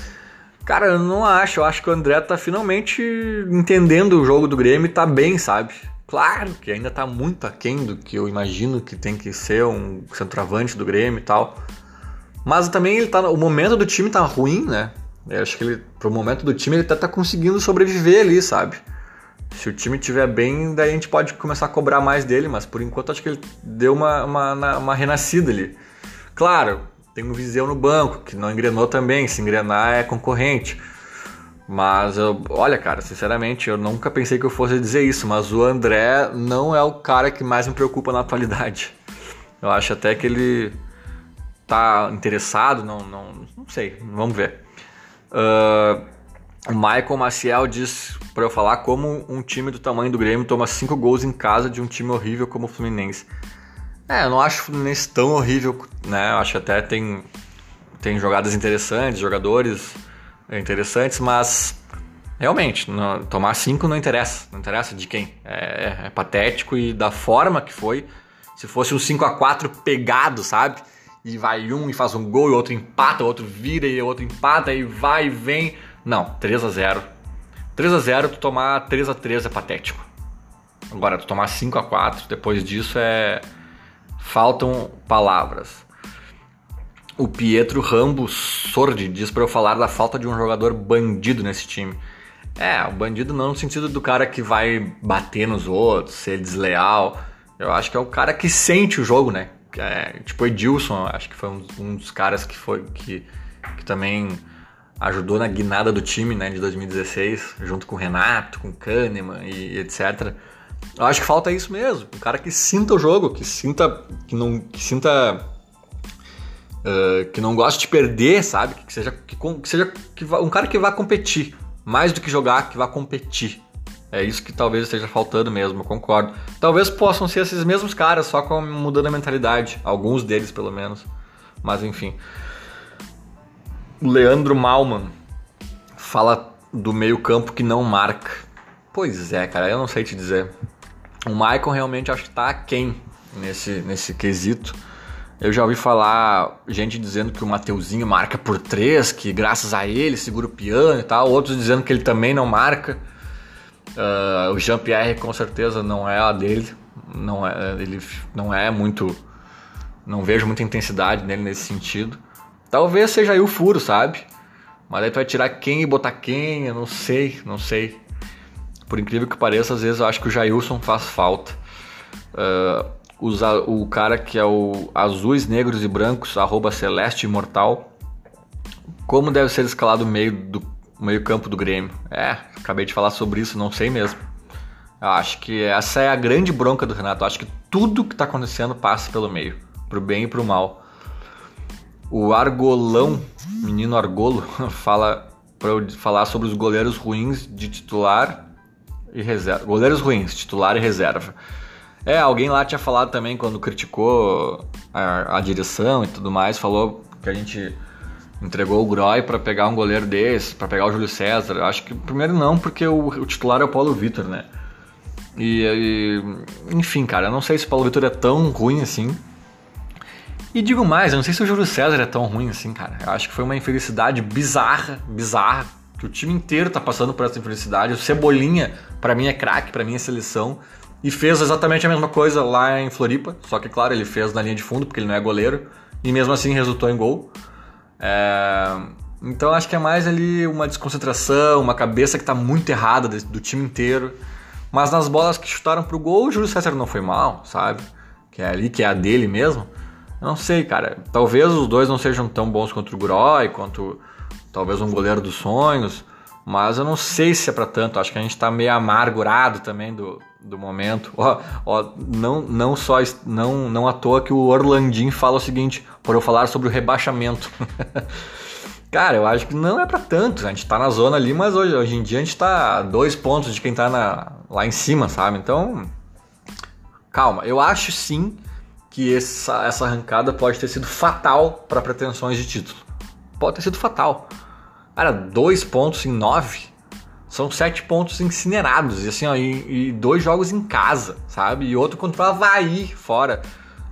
Cara, eu não acho. Eu acho que o André tá finalmente entendendo o jogo do Grêmio e tá bem, sabe? Claro que ainda está muito aquém do que eu imagino que tem que ser um centroavante do Grêmio e tal. Mas também ele tá, o momento do time tá ruim, né? Eu acho que ele, pro momento do time, ele até tá conseguindo sobreviver ali, sabe? Se o time estiver bem, daí a gente pode começar a cobrar mais dele, mas por enquanto acho que ele deu uma, uma, uma renascida ali. Claro, tem um Viseu no banco, que não engrenou também, se engrenar é concorrente. Mas, eu, olha, cara, sinceramente, eu nunca pensei que eu fosse dizer isso, mas o André não é o cara que mais me preocupa na atualidade. Eu acho até que ele tá interessado, não, não, não sei, vamos ver. Uh, o Michael Maciel diz para eu falar como um time do tamanho do Grêmio toma cinco gols em casa de um time horrível como o Fluminense. É, eu não acho o Fluminense tão horrível, né? Eu acho que até tem, tem jogadas interessantes, jogadores interessantes, mas realmente, não, tomar cinco não interessa. Não interessa de quem. É, é, é, patético e da forma que foi. Se fosse um 5 a 4 pegado, sabe? E vai um e faz um gol, e outro empata, outro vira e outro empata, e vai e vem. Não, 3 a 0 3 a 0 tu tomar 3 a 3 é patético. Agora, tu tomar 5 a 4 depois disso é. Faltam palavras. O Pietro Rambo Sordi diz para eu falar da falta de um jogador bandido nesse time. É, o bandido não no sentido do cara que vai bater nos outros, ser desleal. Eu acho que é o cara que sente o jogo, né? É, tipo Edilson, acho que foi um, dos caras que foi que, que também ajudou na guinada do time, né, de 2016, junto com o Renato, com o Kahneman e, etc. Eu acho que falta isso mesmo. Um cara que sinta o jogo, que sinta. que não. que sinta. Uh, que não goste de perder, sabe? Que seja, que, que seja que vá, um cara que vá competir. Mais do que jogar, que vá competir. É isso que talvez esteja faltando mesmo, eu concordo. Talvez possam ser esses mesmos caras, só com mudando a mentalidade. Alguns deles, pelo menos. Mas enfim. Leandro Malman fala do meio-campo que não marca. Pois é, cara, eu não sei te dizer. O Maicon realmente acho que tá quem nesse, nesse quesito. Eu já ouvi falar gente dizendo que o Mateuzinho marca por três, que graças a ele segura o piano e tal. Outros dizendo que ele também não marca. Uh, o Jean-Pierre com certeza não é a dele. Não é, ele não é muito. Não vejo muita intensidade nele nesse sentido. Talvez seja aí o furo, sabe? Mas aí tu vai tirar quem e botar quem, eu não sei, não sei. Por incrível que pareça, às vezes eu acho que o Jailson faz falta. Uh, o cara que é o Azuis, Negros e Brancos, arroba Celeste Imortal. Como deve ser escalado o meio, do, meio campo do Grêmio? É, acabei de falar sobre isso, não sei mesmo. Eu acho que essa é a grande bronca do Renato. Eu acho que tudo que está acontecendo passa pelo meio, pro bem e pro mal. O Argolão, menino Argolo, [laughs] fala para eu falar sobre os goleiros ruins de titular e reserva. Goleiros ruins, titular e reserva. É, alguém lá tinha falado também quando criticou a, a direção e tudo mais, falou que a gente entregou o Groy para pegar um goleiro desse, para pegar o Júlio César. Acho que primeiro não, porque o, o titular é o Paulo Vitor, né? E, e, enfim, cara, eu não sei se o Paulo Vitor é tão ruim assim. E digo mais, eu não sei se o Júlio César é tão ruim assim, cara. Eu acho que foi uma infelicidade bizarra, bizarra, que o time inteiro tá passando por essa infelicidade. O Cebolinha, para mim é craque, para mim é seleção. E fez exatamente a mesma coisa lá em Floripa, só que claro, ele fez na linha de fundo, porque ele não é goleiro, e mesmo assim resultou em gol. É... Então acho que é mais ali uma desconcentração, uma cabeça que tá muito errada do time inteiro. Mas nas bolas que chutaram pro gol, o Júlio César não foi mal, sabe? Que é ali, que é a dele mesmo. Não sei, cara. Talvez os dois não sejam tão bons quanto o Groy, quanto talvez um goleiro dos sonhos. Mas eu não sei se é para tanto. Acho que a gente tá meio amargurado também do, do momento. Ó, ó, não, não só não, não à toa que o Orlandin fala o seguinte, por eu falar sobre o rebaixamento. [laughs] Cara, eu acho que não é para tanto. A gente tá na zona ali, mas hoje, hoje em dia a gente tá dois pontos de quem tá na, lá em cima, sabe? Então, calma. Eu acho sim que essa, essa arrancada pode ter sido fatal para pretensões de título. Pode ter sido fatal. Cara, dois pontos em nove são sete pontos incinerados. E assim, ó, e, e, dois jogos em casa, sabe? E outro contra o Havaí fora.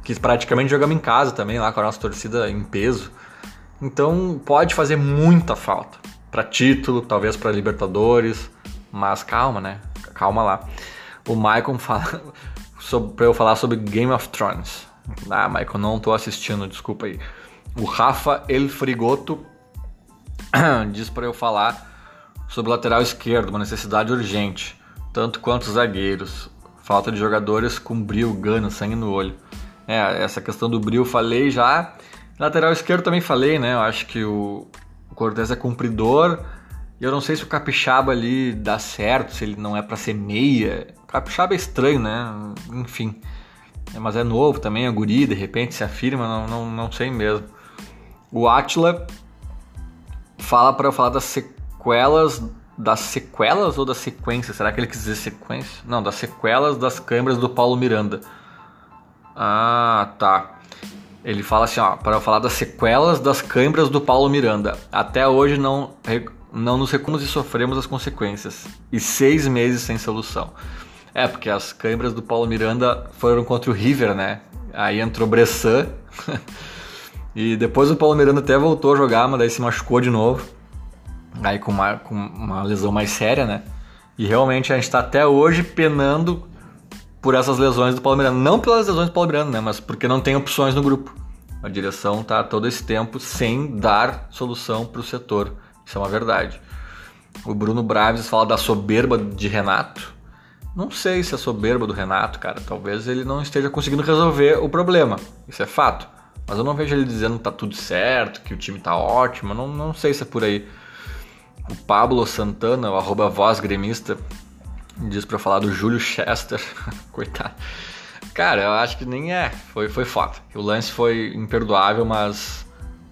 Que praticamente jogamos em casa também, lá com a nossa torcida em peso. Então pode fazer muita falta. para título, talvez para Libertadores. Mas calma, né? Calma lá. O Michael fala. [laughs] para eu falar sobre Game of Thrones. Ah, Michael, não tô assistindo, desculpa aí. O Rafa El Frigoto [clears throat] diz para eu falar sobre o lateral esquerdo, uma necessidade urgente, tanto quanto os zagueiros. Falta de jogadores com brilho, gana, sangue no olho. É, essa questão do brilho falei já. Lateral esquerdo também falei, né? Eu acho que o, Cortez é cumpridor. E eu não sei se o Capixaba ali dá certo, se ele não é para ser meia. Capixaba é estranho, né? Enfim. É, mas é novo também, é guri, de repente se afirma, não, não, não sei mesmo. O Atila fala para eu falar das sequelas, das sequelas ou das sequências? Será que ele quis dizer sequência? Não, das sequelas das câmeras do Paulo Miranda. Ah, tá. Ele fala assim, ó, para falar das sequelas das câimbras do Paulo Miranda. Até hoje não, não nos recomos e sofremos as consequências. E seis meses sem solução. É, porque as câimbras do Paulo Miranda foram contra o River, né? Aí entrou Bressan. [laughs] e depois o Paulo Miranda até voltou a jogar, mas daí se machucou de novo. Aí com uma, com uma lesão mais séria, né? E realmente a gente está até hoje penando por essas lesões do Paulo Miranda. Não pelas lesões do Paulo Miranda, né? Mas porque não tem opções no grupo. A direção está todo esse tempo sem dar solução para o setor. Isso é uma verdade. O Bruno Braves fala da soberba de Renato. Não sei se é soberba do Renato, cara. Talvez ele não esteja conseguindo resolver o problema. Isso é fato. Mas eu não vejo ele dizendo que tá tudo certo, que o time tá ótimo. Não, não sei se é por aí. O Pablo Santana, o arroba voz gremista, Diz pra falar do Júlio Chester. [laughs] Coitado. Cara, eu acho que nem é. Foi, foi foda. O lance foi imperdoável, mas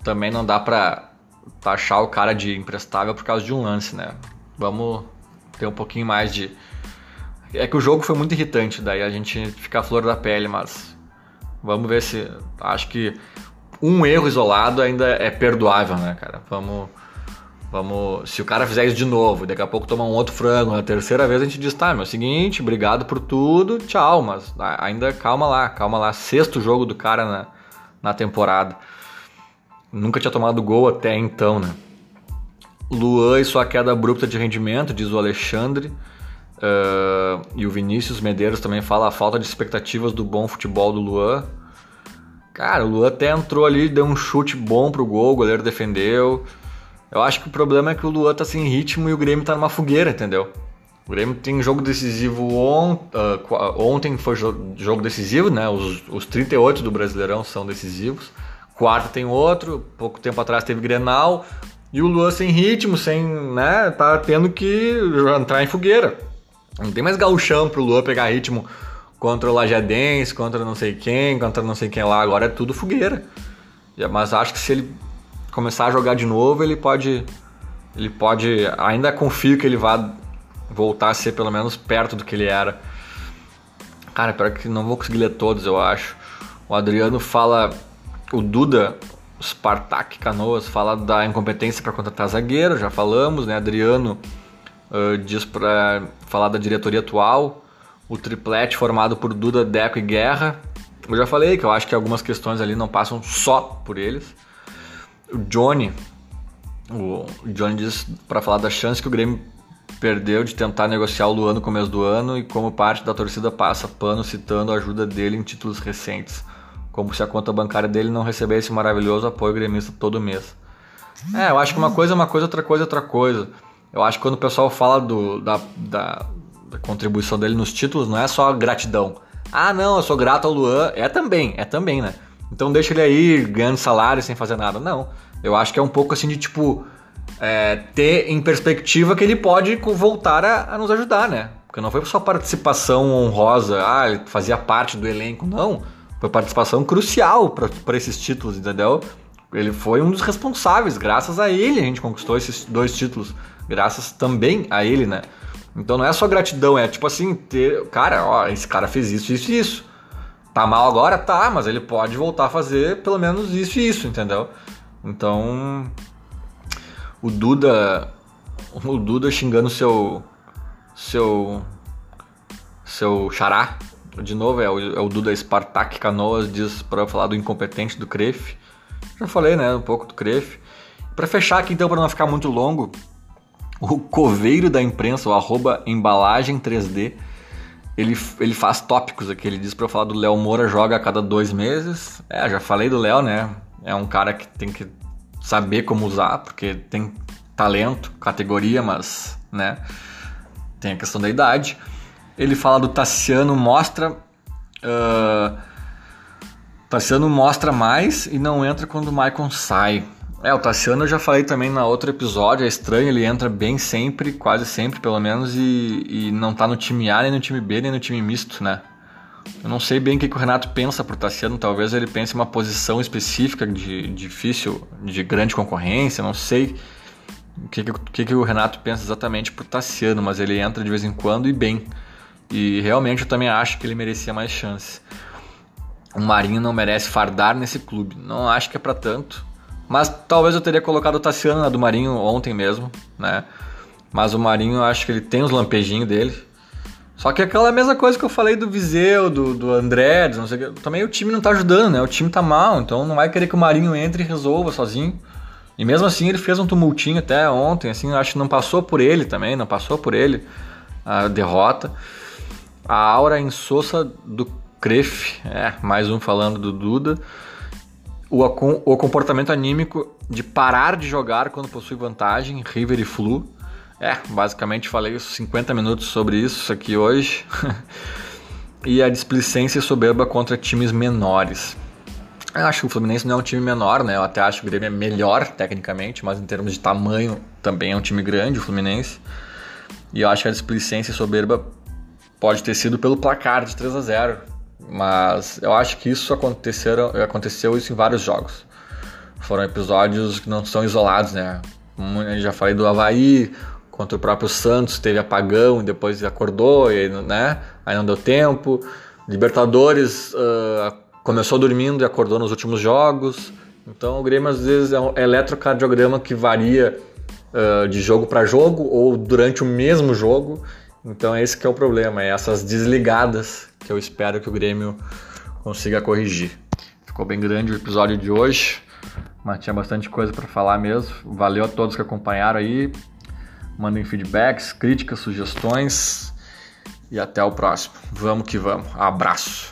também não dá pra taxar o cara de imprestável por causa de um lance, né? Vamos ter um pouquinho mais de. É que o jogo foi muito irritante, daí a gente fica a flor da pele, mas vamos ver se. Acho que um erro isolado ainda é perdoável, né, cara? Vamos. Vamos. Se o cara fizer isso de novo, daqui a pouco tomar um outro frango, na terceira vez a gente diz, tá, meu, seguinte, obrigado por tudo, tchau, mas ainda calma lá, calma lá. Sexto jogo do cara na, na temporada. Nunca tinha tomado gol até então, né? Luan e sua queda abrupta de rendimento, diz o Alexandre. Uh, e o Vinícius Medeiros também fala a falta de expectativas do bom futebol do Luan. Cara, o Luan até entrou ali, deu um chute bom pro gol, o goleiro defendeu. Eu acho que o problema é que o Luan tá sem ritmo e o Grêmio tá numa fogueira, entendeu? O Grêmio tem jogo decisivo on, uh, ontem, foi jogo decisivo, né? Os, os 38 do Brasileirão são decisivos. Quarta tem outro, pouco tempo atrás teve Grenal. E o Luan sem ritmo, sem, né, tá tendo que entrar em fogueira. Não tem mais gauchão pro Luan pegar ritmo contra o Lajadense, contra não sei quem, contra não sei quem lá. Agora é tudo fogueira. Mas acho que se ele começar a jogar de novo, ele pode. Ele pode. Ainda confio que ele vá voltar a ser pelo menos perto do que ele era. Cara, pior que não vou conseguir ler todos, eu acho. O Adriano fala. O Duda, Spartak Canoas, fala da incompetência para contratar zagueiro, já falamos, né? Adriano uh, diz para falar da diretoria atual. O triplete formado por Duda, Deco e Guerra. Eu já falei que eu acho que algumas questões ali não passam só por eles. O Johnny, o Johnny diz para falar da chance que o Grêmio perdeu de tentar negociar o Luan no começo do ano e como parte da torcida passa pano citando a ajuda dele em títulos recentes, como se a conta bancária dele não recebesse maravilhoso apoio gremista todo mês. É, eu acho que uma coisa é uma coisa, outra coisa é outra coisa. Eu acho que quando o pessoal fala do, da, da, da contribuição dele nos títulos, não é só gratidão. Ah, não, eu sou grato ao Luan. É também, é também, né? Então deixa ele aí ganhando salário sem fazer nada. Não. Eu acho que é um pouco assim de tipo. É, ter em perspectiva que ele pode voltar a, a, nos ajudar, né? Porque não foi só participação honrosa, ah, ele fazia parte do elenco, não. Foi participação crucial para esses títulos, entendeu? Ele foi um dos responsáveis, graças a ele a gente conquistou esses dois títulos, graças também a ele, né? Então não é só gratidão, é tipo assim, ter, cara, ó, esse cara fez isso, isso e isso. Tá mal agora? Tá, mas ele pode voltar a fazer pelo menos isso e isso, entendeu? Então, o Duda, o Duda xingando seu seu seu xará, de novo é o, é o Duda Spartak Canoas diz para falar do incompetente do Cref. Já falei, né, um pouco do Cref. Para fechar aqui então para não ficar muito longo, o coveiro da imprensa, o arroba embalagem 3D ele, ele faz tópicos aqui. Ele diz para eu falar do Léo Moura joga a cada dois meses. É, já falei do Léo, né? É um cara que tem que saber como usar, porque tem talento, categoria, mas, né? Tem a questão da idade. Ele fala do Tassiano, mostra. Uh, Tassiano mostra mais e não entra quando o Maicon sai. É, o Tassiano eu já falei também na outro episódio, é estranho, ele entra bem sempre, quase sempre pelo menos, e, e não tá no time A, nem no time B, nem no time misto, né? Eu não sei bem o que, que o Renato pensa pro Tassiano, talvez ele pense uma posição específica de difícil, de grande concorrência, não sei o que, que, que o Renato pensa exatamente pro Tassiano, mas ele entra de vez em quando e bem. E realmente eu também acho que ele merecia mais chance. O Marinho não merece fardar nesse clube, não acho que é para tanto mas talvez eu teria colocado o Tassiano na do Marinho ontem mesmo, né? Mas o Marinho, eu acho que ele tem os lampejinhos dele. Só que é aquela mesma coisa que eu falei do Viseu, do, do André, não sei o que. Também o time não tá ajudando, né? O time tá mal, então não vai querer que o Marinho entre e resolva sozinho. E mesmo assim ele fez um tumultinho até ontem, assim, acho que não passou por ele também, não passou por ele a derrota. A aura insossa do Cref, é, mais um falando do Duda o, o comportamento anímico de parar de jogar quando possui vantagem, River e Flu. É, basicamente falei 50 minutos sobre isso aqui hoje. [laughs] e a displicência soberba contra times menores. Eu acho que o Fluminense não é um time menor, né? Eu até acho que o Grêmio é melhor tecnicamente, mas em termos de tamanho também é um time grande, o Fluminense. E eu acho que a displicência soberba pode ter sido pelo placar de 3 a 0 mas eu acho que isso aconteceram, aconteceu isso em vários jogos. Foram episódios que não são isolados, né? Eu já falei do Havaí, contra o próprio Santos, teve apagão e depois acordou, e, né? Aí não deu tempo. Libertadores uh, começou dormindo e acordou nos últimos jogos. Então o Grêmio às vezes é um eletrocardiograma que varia uh, de jogo para jogo ou durante o mesmo jogo. Então é esse que é o problema, é essas desligadas que eu espero que o Grêmio consiga corrigir. Ficou bem grande o episódio de hoje, mas tinha bastante coisa para falar mesmo. Valeu a todos que acompanharam aí. Mandem feedbacks, críticas, sugestões e até o próximo. Vamos que vamos. Abraço.